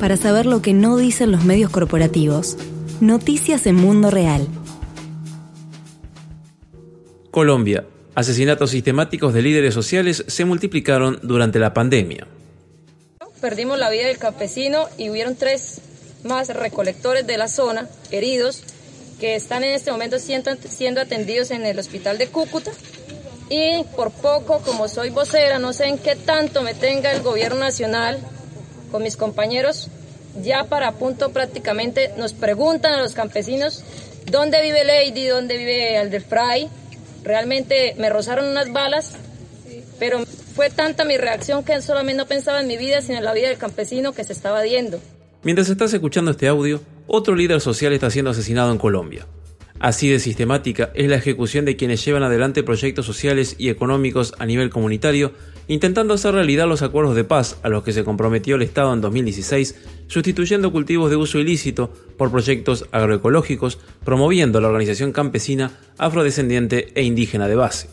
Para saber lo que no dicen los medios corporativos, noticias en Mundo Real. Colombia. Asesinatos sistemáticos de líderes sociales se multiplicaron durante la pandemia. Perdimos la vida del campesino y hubieron tres más recolectores de la zona heridos que están en este momento siendo atendidos en el hospital de Cúcuta. Y por poco, como soy vocera, no sé en qué tanto me tenga el gobierno nacional con mis compañeros, ya para punto prácticamente nos preguntan a los campesinos dónde vive Lady, dónde vive Alderfray. Realmente me rozaron unas balas, pero fue tanta mi reacción que solamente no pensaba en mi vida, sino en la vida del campesino que se estaba viendo. Mientras estás escuchando este audio, otro líder social está siendo asesinado en Colombia. Así de sistemática es la ejecución de quienes llevan adelante proyectos sociales y económicos a nivel comunitario, intentando hacer realidad los acuerdos de paz a los que se comprometió el Estado en 2016, sustituyendo cultivos de uso ilícito por proyectos agroecológicos, promoviendo la organización campesina, afrodescendiente e indígena de base.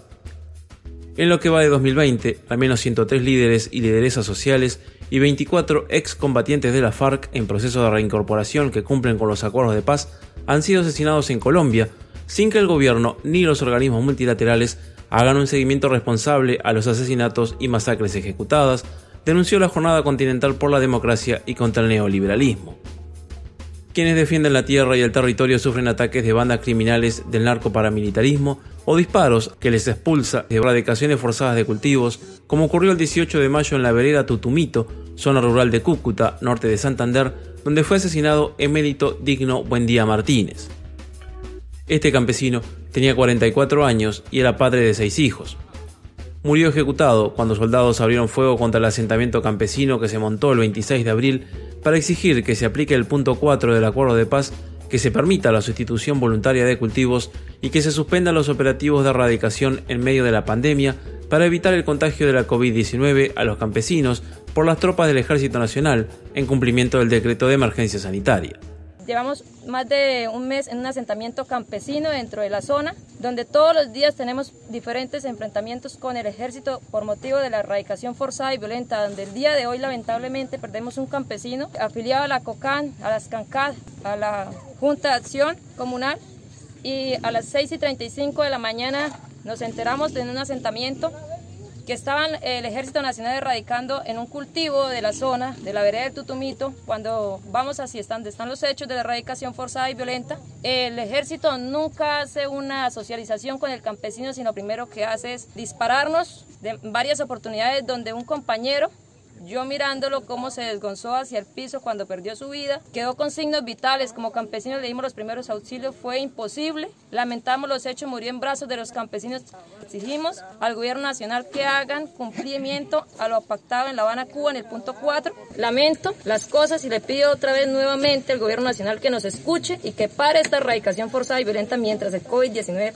En lo que va de 2020, al menos 103 líderes y lideresas sociales y 24 excombatientes de la FARC en proceso de reincorporación que cumplen con los acuerdos de paz han sido asesinados en Colombia, sin que el gobierno ni los organismos multilaterales hagan un seguimiento responsable a los asesinatos y masacres ejecutadas, denunció la Jornada Continental por la Democracia y contra el Neoliberalismo. Quienes defienden la tierra y el territorio sufren ataques de bandas criminales del narcoparamilitarismo o disparos que les expulsa de erradicaciones forzadas de cultivos, como ocurrió el 18 de mayo en la vereda Tutumito, zona rural de Cúcuta, norte de Santander, donde fue asesinado emérito Digno Buendía Martínez. Este campesino tenía 44 años y era padre de seis hijos. Murió ejecutado cuando soldados abrieron fuego contra el asentamiento campesino que se montó el 26 de abril para exigir que se aplique el punto 4 del acuerdo de paz que se permita la sustitución voluntaria de cultivos y que se suspendan los operativos de erradicación en medio de la pandemia para evitar el contagio de la COVID-19 a los campesinos por las tropas del Ejército Nacional en cumplimiento del decreto de emergencia sanitaria. Llevamos más de un mes en un asentamiento campesino dentro de la zona, donde todos los días tenemos diferentes enfrentamientos con el ejército por motivo de la erradicación forzada y violenta, donde el día de hoy lamentablemente perdemos un campesino afiliado a la COCAN, a las CANCAD, a la Junta de Acción Comunal, y a las 6 y 35 de la mañana nos enteramos de un asentamiento que estaban el Ejército Nacional erradicando en un cultivo de la zona de la vereda del Tutumito, cuando vamos así están, están los hechos de la erradicación forzada y violenta, el ejército nunca hace una socialización con el campesino, sino primero que hace es dispararnos de varias oportunidades donde un compañero yo mirándolo cómo se desgonzó hacia el piso cuando perdió su vida, quedó con signos vitales, como campesinos le dimos los primeros auxilios, fue imposible, lamentamos los hechos, murió en brazos de los campesinos, exigimos al gobierno nacional que hagan cumplimiento a lo pactado en La Habana, Cuba, en el punto 4, lamento las cosas y le pido otra vez nuevamente al gobierno nacional que nos escuche y que pare esta erradicación forzada y violenta mientras el COVID-19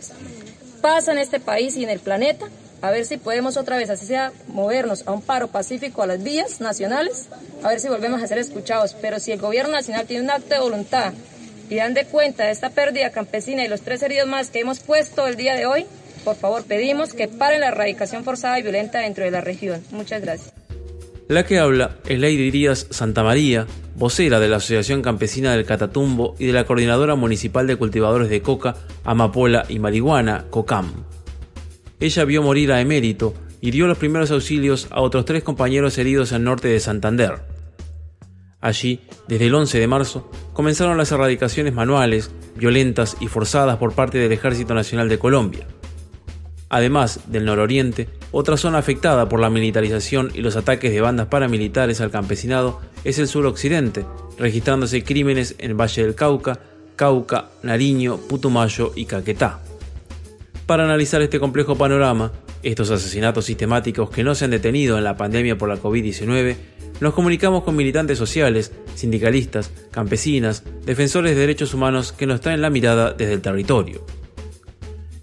pasa en este país y en el planeta a ver si podemos otra vez, así sea, movernos a un paro pacífico a las vías nacionales, a ver si volvemos a ser escuchados. Pero si el gobierno nacional tiene un acto de voluntad y dan de cuenta de esta pérdida campesina y los tres heridos más que hemos puesto el día de hoy, por favor pedimos que paren la erradicación forzada y violenta dentro de la región. Muchas gracias. La que habla es Lady Díaz Santa María, vocera de la Asociación Campesina del Catatumbo y de la Coordinadora Municipal de Cultivadores de Coca, Amapola y Marihuana, COCAM. Ella vio morir a Emérito y dio los primeros auxilios a otros tres compañeros heridos al norte de Santander. Allí, desde el 11 de marzo, comenzaron las erradicaciones manuales, violentas y forzadas por parte del Ejército Nacional de Colombia. Además del nororiente, otra zona afectada por la militarización y los ataques de bandas paramilitares al campesinado es el suroccidente, registrándose crímenes en Valle del Cauca, Cauca, Nariño, Putumayo y Caquetá. Para analizar este complejo panorama, estos asesinatos sistemáticos que no se han detenido en la pandemia por la COVID-19, nos comunicamos con militantes sociales, sindicalistas, campesinas, defensores de derechos humanos que nos traen la mirada desde el territorio.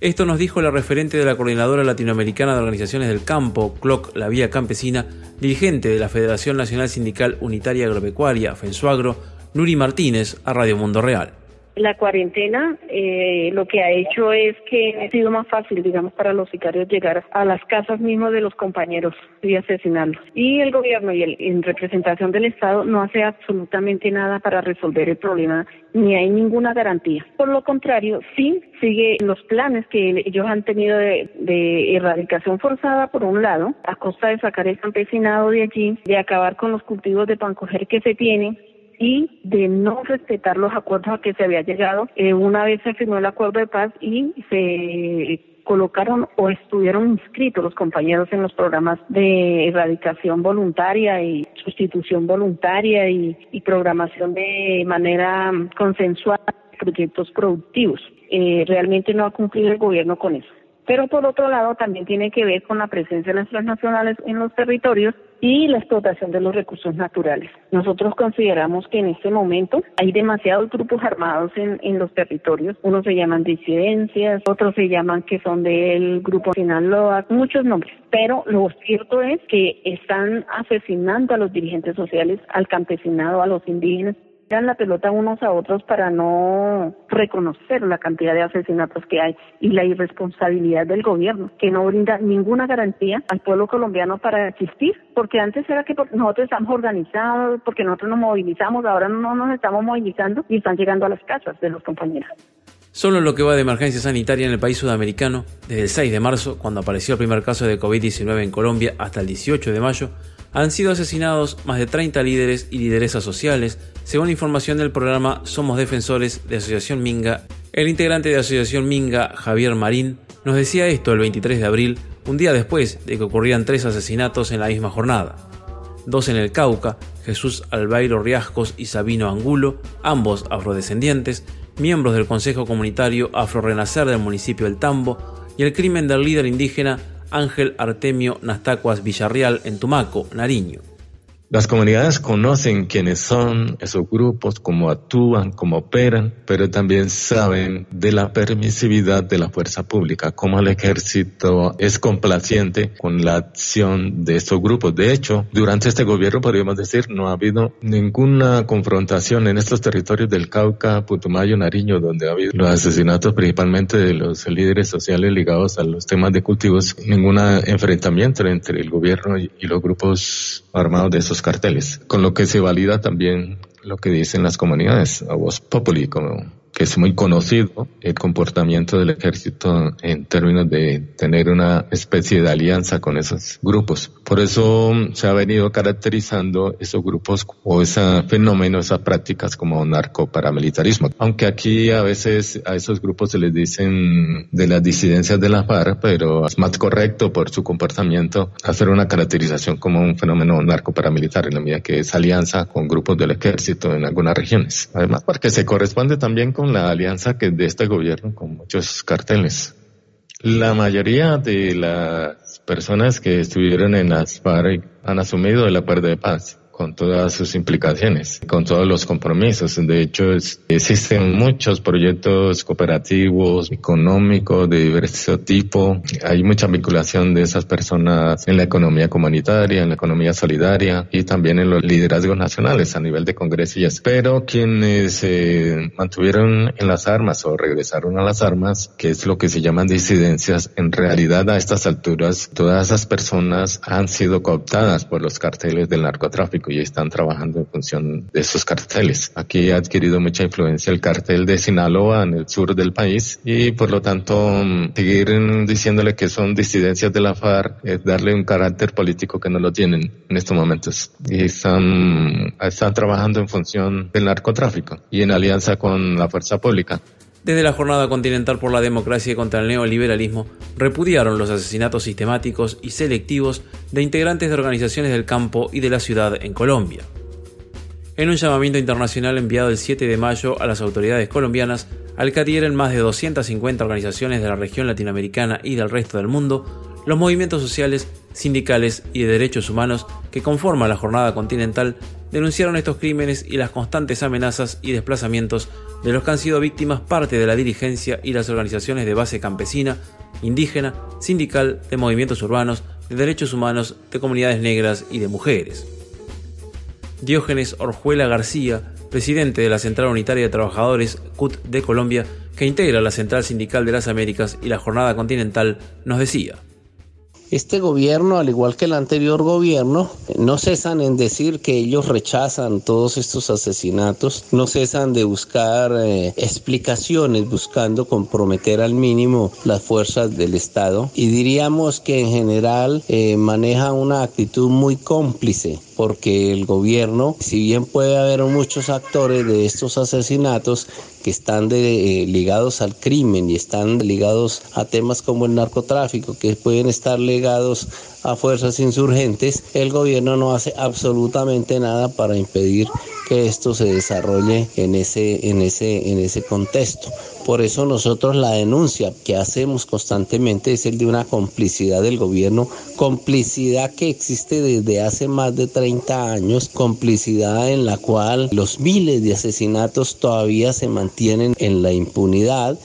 Esto nos dijo la referente de la Coordinadora Latinoamericana de Organizaciones del Campo, CLOC La Vía Campesina, dirigente de la Federación Nacional Sindical Unitaria Agropecuaria, FENSUAGRO, Nuri Martínez, a Radio Mundo Real. La cuarentena eh, lo que ha hecho es que ha sido más fácil, digamos, para los sicarios llegar a las casas mismas de los compañeros y asesinarlos. Y el gobierno y el, en representación del Estado no hace absolutamente nada para resolver el problema, ni hay ninguna garantía. Por lo contrario, sí sigue los planes que ellos han tenido de, de erradicación forzada, por un lado, a costa de sacar el campesinado de allí, de acabar con los cultivos de pancoger que se tienen y de no respetar los acuerdos a que se había llegado. Eh, una vez se firmó el acuerdo de paz y se colocaron o estuvieron inscritos los compañeros en los programas de erradicación voluntaria y sustitución voluntaria y, programación de manera consensual proyectos productivos. Eh, realmente no ha cumplido el gobierno con eso. Pero por otro lado también tiene que ver con la presencia de las transnacionales en los territorios y la explotación de los recursos naturales. Nosotros consideramos que en este momento hay demasiados grupos armados en, en los territorios. Unos se llaman disidencias, otros se llaman que son del grupo Sinaloa, muchos nombres. Pero lo cierto es que están asesinando a los dirigentes sociales, al campesinado, a los indígenas dan la pelota unos a otros para no reconocer la cantidad de asesinatos que hay y la irresponsabilidad del gobierno, que no brinda ninguna garantía al pueblo colombiano para existir, porque antes era que nosotros estamos organizados, porque nosotros nos movilizamos, ahora no nos estamos movilizando y están llegando a las casas de los compañeros. Solo en lo que va de emergencia sanitaria en el país sudamericano, desde el 6 de marzo, cuando apareció el primer caso de COVID-19 en Colombia, hasta el 18 de mayo, han sido asesinados más de 30 líderes y lideresas sociales, según información del programa Somos Defensores de Asociación Minga. El integrante de Asociación Minga, Javier Marín, nos decía esto el 23 de abril, un día después de que ocurrían tres asesinatos en la misma jornada. Dos en el Cauca, Jesús Albairo Riascos y Sabino Angulo, ambos afrodescendientes, miembros del Consejo Comunitario Afrorenacer del municipio El Tambo, y el crimen del líder indígena Ángel Artemio Nastacuas Villarreal en Tumaco, Nariño. Las comunidades conocen quiénes son esos grupos, cómo actúan, cómo operan, pero también saben de la permisividad de la fuerza pública, cómo el ejército es complaciente con la acción de estos grupos. De hecho, durante este gobierno podríamos decir no ha habido ninguna confrontación en estos territorios del Cauca, Putumayo, Nariño, donde ha habido los asesinatos principalmente de los líderes sociales ligados a los temas de cultivos, ningún enfrentamiento entre el gobierno y los grupos armados de esos carteles, con lo que se valida también lo que dicen las comunidades, a voz populi, como es muy conocido el comportamiento del ejército en términos de tener una especie de alianza con esos grupos. Por eso se ha venido caracterizando esos grupos o ese fenómeno, esas prácticas como narcoparamilitarismo. Aunque aquí a veces a esos grupos se les dicen de las disidencias de la FARC, pero es más correcto por su comportamiento hacer una caracterización como un fenómeno narcoparamilitar en la medida que es alianza con grupos del ejército en algunas regiones. Además, porque se corresponde también con la alianza que de este gobierno con muchos carteles. La mayoría de las personas que estuvieron en las FARC han asumido el acuerdo de paz con todas sus implicaciones, con todos los compromisos. De hecho, existen muchos proyectos cooperativos, económicos, de diverso tipo. Hay mucha vinculación de esas personas en la economía comunitaria, en la economía solidaria y también en los liderazgos nacionales a nivel de Congreso y Pero quienes mantuvieron en las armas o regresaron a las armas, que es lo que se llaman disidencias, en realidad a estas alturas todas esas personas han sido cooptadas por los carteles del narcotráfico y están trabajando en función de esos carteles. Aquí ha adquirido mucha influencia el cartel de Sinaloa en el sur del país y por lo tanto seguir diciéndole que son disidencias de la FARC es darle un carácter político que no lo tienen en estos momentos y están, están trabajando en función del narcotráfico y en alianza con la fuerza pública. Desde la Jornada Continental por la Democracia y contra el Neoliberalismo, repudiaron los asesinatos sistemáticos y selectivos de integrantes de organizaciones del campo y de la ciudad en Colombia. En un llamamiento internacional enviado el 7 de mayo a las autoridades colombianas, al que adhieren más de 250 organizaciones de la región latinoamericana y del resto del mundo, los movimientos sociales, sindicales y de derechos humanos que conforman la Jornada Continental denunciaron estos crímenes y las constantes amenazas y desplazamientos de los que han sido víctimas parte de la dirigencia y las organizaciones de base campesina, indígena, sindical, de movimientos urbanos, de derechos humanos, de comunidades negras y de mujeres. Diógenes Orjuela García, presidente de la Central Unitaria de Trabajadores, CUT de Colombia, que integra la Central Sindical de las Américas y la Jornada Continental, nos decía. Este gobierno, al igual que el anterior gobierno, no cesan en decir que ellos rechazan todos estos asesinatos, no cesan de buscar eh, explicaciones, buscando comprometer al mínimo las fuerzas del Estado. Y diríamos que en general eh, maneja una actitud muy cómplice porque el gobierno, si bien puede haber muchos actores de estos asesinatos que están eh, ligados al crimen y están ligados a temas como el narcotráfico, que pueden estar ligados a fuerzas insurgentes, el gobierno no hace absolutamente nada para impedir que esto se desarrolle en ese, en ese, en ese contexto. Por eso nosotros la denuncia que hacemos constantemente es el de una complicidad del gobierno, complicidad que existe desde hace más de 30 años, complicidad en la cual los miles de asesinatos todavía se mantienen en la impunidad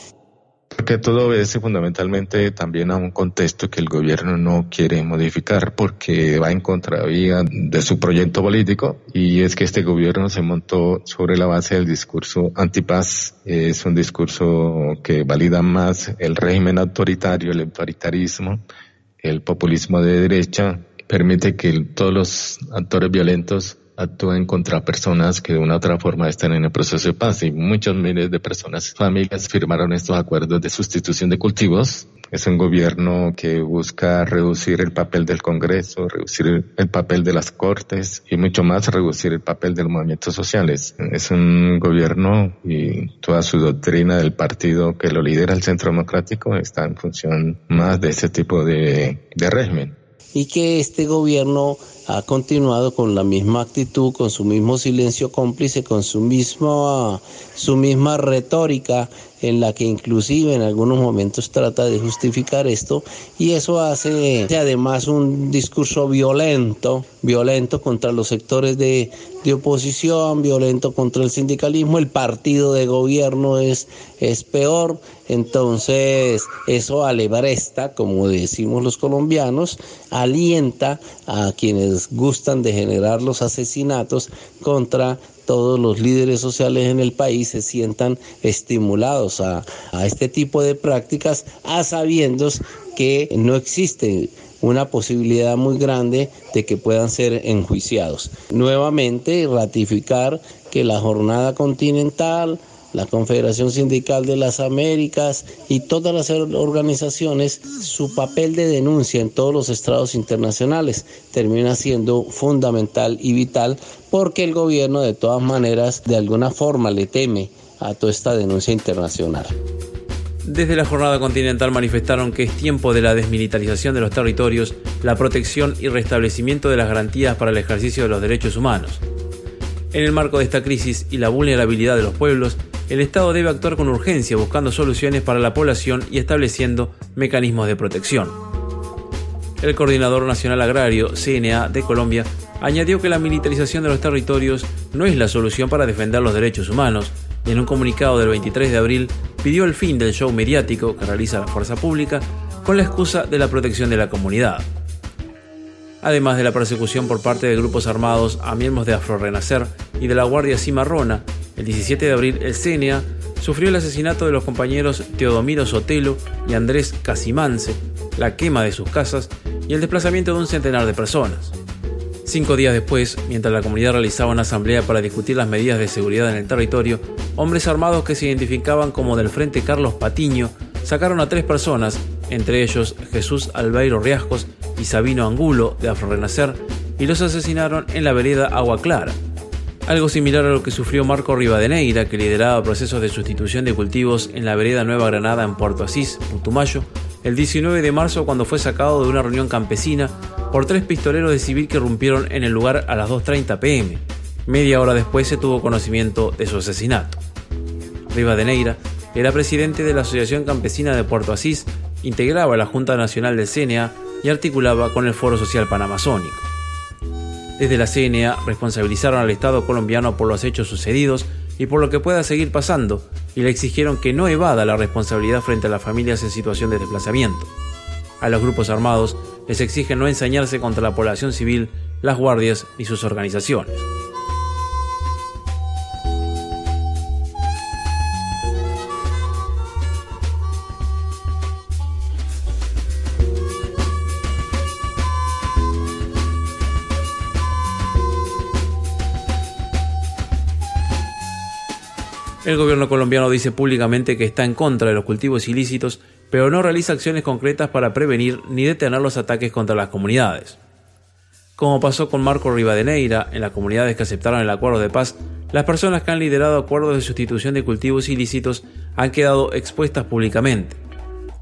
porque todo obedece fundamentalmente también a un contexto que el gobierno no quiere modificar porque va en contravía de su proyecto político y es que este gobierno se montó sobre la base del discurso antipaz. Es un discurso que valida más el régimen autoritario, el autoritarismo, el populismo de derecha, permite que todos los actores violentos actúen contra personas que de una u otra forma están en el proceso de paz y muchos miles de personas, familias firmaron estos acuerdos de sustitución de cultivos. Es un gobierno que busca reducir el papel del Congreso, reducir el papel de las Cortes y mucho más reducir el papel de los movimientos sociales. Es un gobierno y toda su doctrina del partido que lo lidera el Centro Democrático está en función más de ese tipo de, de régimen. Y que este gobierno ha continuado con la misma actitud, con su mismo silencio cómplice, con su misma, su misma retórica en la que inclusive en algunos momentos trata de justificar esto y eso hace además un discurso violento, violento contra los sectores de, de oposición, violento contra el sindicalismo, el partido de gobierno es, es peor, entonces eso alebresta, como decimos los colombianos, alienta a quienes gustan de generar los asesinatos contra todos los líderes sociales en el país se sientan estimulados a, este tipo de prácticas, a sabiendos que no existe una posibilidad muy grande de que puedan ser enjuiciados. Nuevamente, ratificar que la jornada continental, la Confederación Sindical de las Américas y todas las organizaciones, su papel de denuncia en todos los estrados internacionales termina siendo fundamental y vital porque el gobierno de todas maneras de alguna forma le teme a toda esta denuncia internacional. Desde la jornada continental manifestaron que es tiempo de la desmilitarización de los territorios, la protección y restablecimiento de las garantías para el ejercicio de los derechos humanos. En el marco de esta crisis y la vulnerabilidad de los pueblos, el Estado debe actuar con urgencia buscando soluciones para la población y estableciendo mecanismos de protección. El Coordinador Nacional Agrario, CNA, de Colombia, añadió que la militarización de los territorios no es la solución para defender los derechos humanos, y en un comunicado del 23 de abril pidió el fin del show mediático que realiza la fuerza pública con la excusa de la protección de la comunidad. Además de la persecución por parte de grupos armados a miembros de Afrorenacer y de la Guardia Cimarrona, el 17 de abril, el CNA sufrió el asesinato de los compañeros Teodomiro Sotelo y Andrés Casimance, la quema de sus casas y el desplazamiento de un centenar de personas. Cinco días después, mientras la comunidad realizaba una asamblea para discutir las medidas de seguridad en el territorio, hombres armados que se identificaban como del Frente Carlos Patiño sacaron a tres personas, entre ellos Jesús Albeiro Riascos y Sabino Angulo de Afrorenacer, y los asesinaron en la vereda Agua Clara, algo similar a lo que sufrió Marco Rivadeneira, que lideraba procesos de sustitución de cultivos en la vereda Nueva Granada en Puerto Asís, Putumayo, el 19 de marzo cuando fue sacado de una reunión campesina por tres pistoleros de civil que rompieron en el lugar a las 2.30 pm. Media hora después se tuvo conocimiento de su asesinato. Rivadeneira era presidente de la Asociación Campesina de Puerto Asís, integraba la Junta Nacional del CNA y articulaba con el Foro Social Panamazónico. Desde la CNA responsabilizaron al Estado colombiano por los hechos sucedidos y por lo que pueda seguir pasando, y le exigieron que no evada la responsabilidad frente a las familias en situación de desplazamiento. A los grupos armados les exigen no ensañarse contra la población civil, las guardias y sus organizaciones. El gobierno colombiano dice públicamente que está en contra de los cultivos ilícitos, pero no realiza acciones concretas para prevenir ni detener los ataques contra las comunidades. Como pasó con Marco Rivadeneira en las comunidades que aceptaron el acuerdo de paz, las personas que han liderado acuerdos de sustitución de cultivos ilícitos han quedado expuestas públicamente.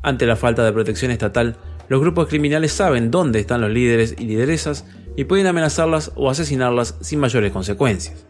Ante la falta de protección estatal, los grupos criminales saben dónde están los líderes y lideresas y pueden amenazarlas o asesinarlas sin mayores consecuencias.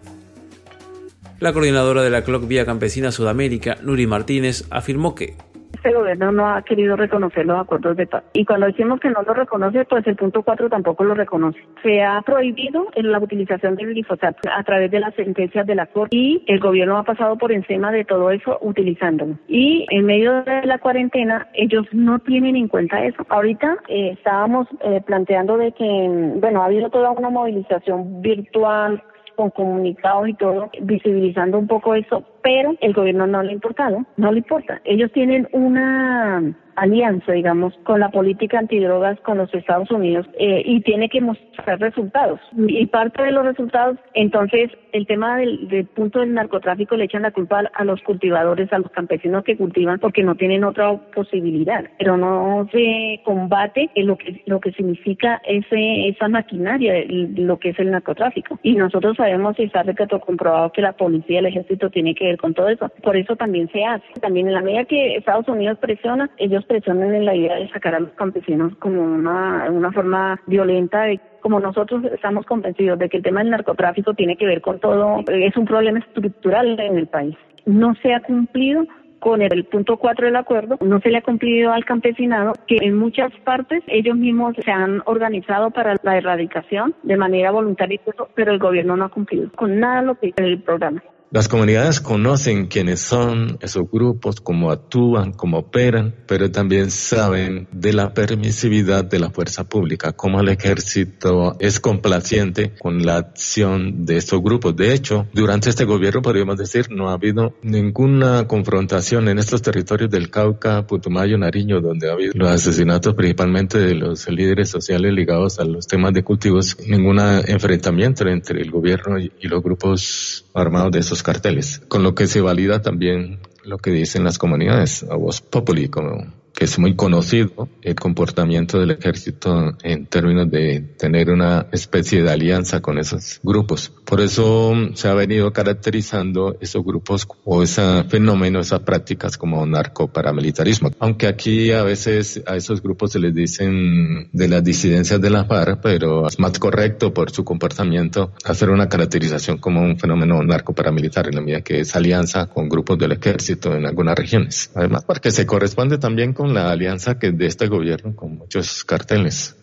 La coordinadora de la CLOC Vía Campesina Sudamérica, Nuri Martínez, afirmó que este gobierno no ha querido reconocer los acuerdos de paz. Y cuando decimos que no lo reconoce, pues el punto 4 tampoco lo reconoce. Se ha prohibido la utilización del glifosato a través de las sentencias de la Corte y el gobierno ha pasado por encima de todo eso utilizándolo. Y en medio de la cuarentena, ellos no tienen en cuenta eso. Ahorita eh, estábamos eh, planteando de que, bueno, ha habido toda una movilización virtual con comunicados y todo, visibilizando un poco eso, pero el gobierno no le ha importado, no le importa. Ellos tienen una alianza, digamos, con la política antidrogas con los Estados Unidos eh, y tiene que mostrar resultados. Y parte de los resultados, entonces, el tema del, punto del narcotráfico le echan la culpa a los cultivadores, a los campesinos que cultivan, porque no tienen otra posibilidad. Pero no se combate lo que lo que significa ese esa maquinaria, lo que es el narcotráfico. Y nosotros sabemos y está comprobado que la policía, el ejército tiene que con todo eso. Por eso también se hace. También en la medida que Estados Unidos presiona, ellos presionen en la idea de sacar a los campesinos como una, una forma violenta de como nosotros estamos convencidos de que el tema del narcotráfico tiene que ver con todo, es un problema estructural en el país. No se ha cumplido con el punto 4 del acuerdo, no se le ha cumplido al campesinado, que en muchas partes ellos mismos se han organizado para la erradicación de manera voluntaria, pero el gobierno no ha cumplido con nada lo que dice el programa. Las comunidades conocen quiénes son esos grupos, cómo actúan, cómo operan, pero también saben de la permisividad de la fuerza pública, cómo el ejército es complaciente con la acción de estos grupos. De hecho, durante este gobierno podríamos decir no ha habido ninguna confrontación en estos territorios del Cauca, Putumayo, Nariño, donde ha habido los asesinatos principalmente de los líderes sociales ligados a los temas de cultivos, ningún enfrentamiento entre el gobierno y los grupos armados de esos carteles, con lo que se valida también lo que dicen las comunidades, a voz populi, como que es muy conocido el comportamiento del ejército en términos de tener una especie de alianza con esos grupos. Por eso se ha venido caracterizando esos grupos o ese fenómeno, esas prácticas como narcoparamilitarismo. Aunque aquí a veces a esos grupos se les dicen de las disidencias de la FARC, pero es más correcto por su comportamiento hacer una caracterización como un fenómeno narcoparamilitar en la medida que es alianza con grupos del ejército en algunas regiones. Además, porque se corresponde también con la alianza que de este gobierno con muchos carteles.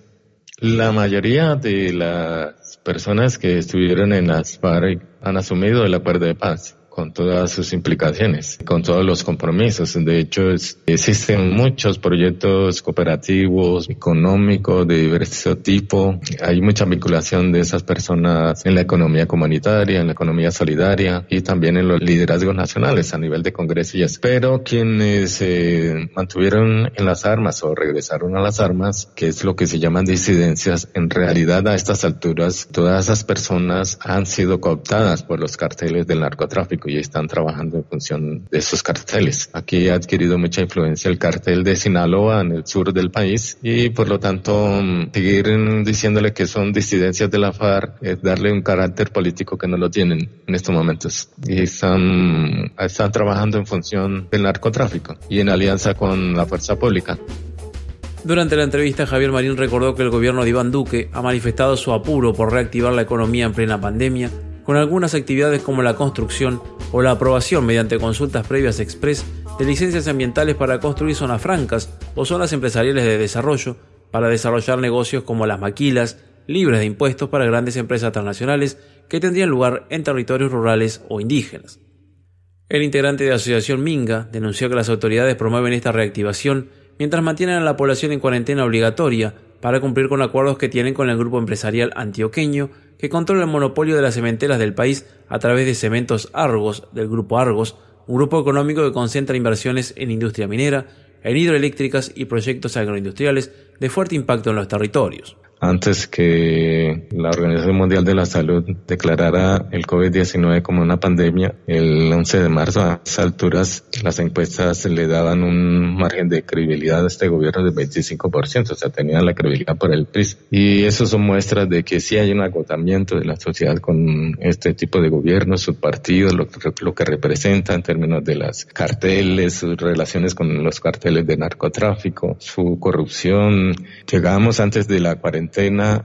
La mayoría de las personas que estuvieron en las FARC han asumido el acuerdo de paz con todas sus implicaciones, con todos los compromisos. De hecho, existen muchos proyectos cooperativos, económicos, de diverso tipo. Hay mucha vinculación de esas personas en la economía comunitaria, en la economía solidaria y también en los liderazgos nacionales a nivel de Congreso Pero quienes se mantuvieron en las armas o regresaron a las armas, que es lo que se llaman disidencias, en realidad a estas alturas todas esas personas han sido cooptadas por los carteles del narcotráfico y están trabajando en función de esos carteles. Aquí ha adquirido mucha influencia el cartel de Sinaloa en el sur del país y por lo tanto seguir diciéndole que son disidencias de la FARC es darle un carácter político que no lo tienen en estos momentos y están, están trabajando en función del narcotráfico y en alianza con la fuerza pública. Durante la entrevista, Javier Marín recordó que el gobierno de Iván Duque ha manifestado su apuro por reactivar la economía en plena pandemia con algunas actividades como la construcción o la aprobación mediante consultas previas express de licencias ambientales para construir zonas francas o zonas empresariales de desarrollo para desarrollar negocios como las maquilas, libres de impuestos para grandes empresas transnacionales que tendrían lugar en territorios rurales o indígenas. El integrante de la asociación Minga denunció que las autoridades promueven esta reactivación mientras mantienen a la población en cuarentena obligatoria para cumplir con acuerdos que tienen con el grupo empresarial antioqueño que controla el monopolio de las cementeras del país a través de Cementos Argos del grupo Argos, un grupo económico que concentra inversiones en industria minera, en hidroeléctricas y proyectos agroindustriales de fuerte impacto en los territorios. Antes que la Organización Mundial de la Salud declarara el COVID-19 como una pandemia, el 11 de marzo a esas alturas las encuestas le daban un margen de credibilidad a este gobierno de 25%, o sea, tenían la credibilidad por el PRIS. Y eso son muestras de que sí hay un agotamiento de la sociedad con este tipo de gobierno, sus partidos, lo, lo que representa en términos de las carteles, sus relaciones con los carteles de narcotráfico, su corrupción. Llegamos antes de la cuarentena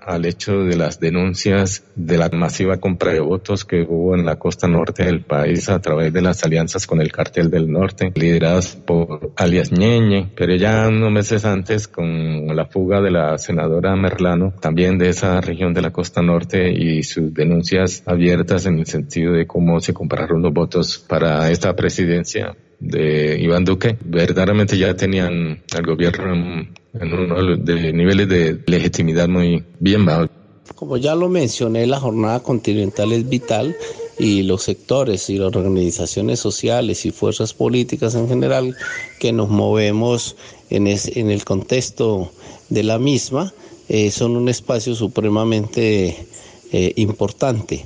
al hecho de las denuncias de la masiva compra de votos que hubo en la costa norte del país a través de las alianzas con el cartel del norte, lideradas por alias Ñeñe, pero ya unos meses antes con la fuga de la senadora Merlano, también de esa región de la costa norte y sus denuncias abiertas en el sentido de cómo se compraron los votos para esta presidencia de Iván Duque, verdaderamente ya tenían al gobierno en, uno de niveles de legitimidad muy bien bajos. Como ya lo mencioné, la jornada continental es vital y los sectores y las organizaciones sociales y fuerzas políticas en general que nos movemos en, en el contexto de la misma eh, son un espacio supremamente eh, importante.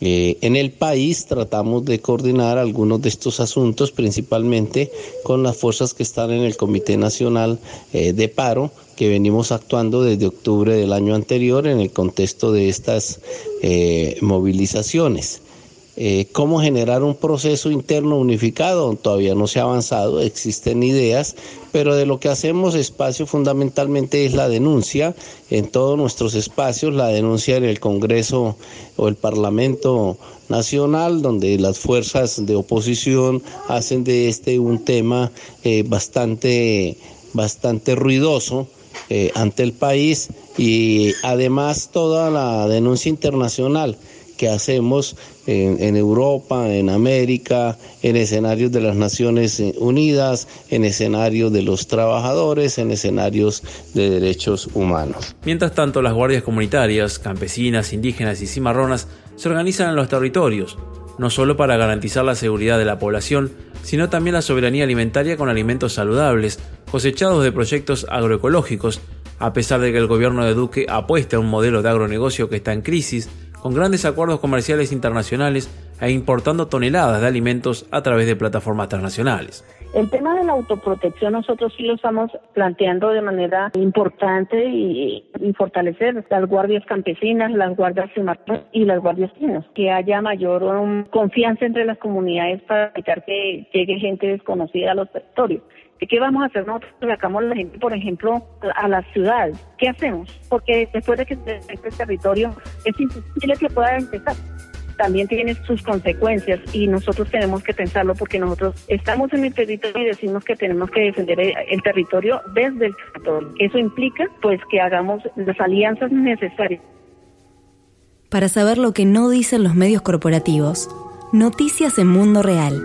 Eh, en el país tratamos de coordinar algunos de estos asuntos, principalmente con las fuerzas que están en el Comité Nacional eh, de Paro, que venimos actuando desde octubre del año anterior en el contexto de estas eh, movilizaciones. Eh, cómo generar un proceso interno unificado. Todavía no se ha avanzado, existen ideas, pero de lo que hacemos espacio fundamentalmente es la denuncia en todos nuestros espacios, la denuncia en el Congreso o el Parlamento Nacional, donde las fuerzas de oposición hacen de este un tema eh, bastante, bastante ruidoso. Eh, ante el país y además toda la denuncia internacional que hacemos en, Europa, en América, en escenarios de las Naciones Unidas, en escenarios de los trabajadores, en escenarios de derechos humanos. Mientras tanto, las guardias comunitarias, campesinas, indígenas y cimarronas se organizan en los territorios, no solo para garantizar la seguridad de la población, sino también la soberanía alimentaria con alimentos saludables, cosechados de proyectos agroecológicos, a pesar de que el gobierno de Duque apuesta a un modelo de agronegocio que está en crisis, con grandes acuerdos comerciales internacionales e importando toneladas de alimentos a través de plataformas transnacionales. El tema de la autoprotección nosotros sí lo estamos planteando de manera importante y, fortalecer las guardias campesinas, las guardias y las guardias chinas, que haya mayor um, confianza entre las comunidades para evitar que llegue gente desconocida a los territorios. ¿Qué vamos a hacer nosotros? Sacamos la gente, por ejemplo, a la ciudad. ¿Qué hacemos? Porque después de que se el territorio, es imposible que pueda empezar. También tiene sus consecuencias y nosotros tenemos que pensarlo porque nosotros estamos en el territorio y decimos que tenemos que defender el territorio desde el territorio. Eso implica pues que hagamos las alianzas necesarias. Para saber lo que no dicen los medios corporativos, noticias en Mundo Real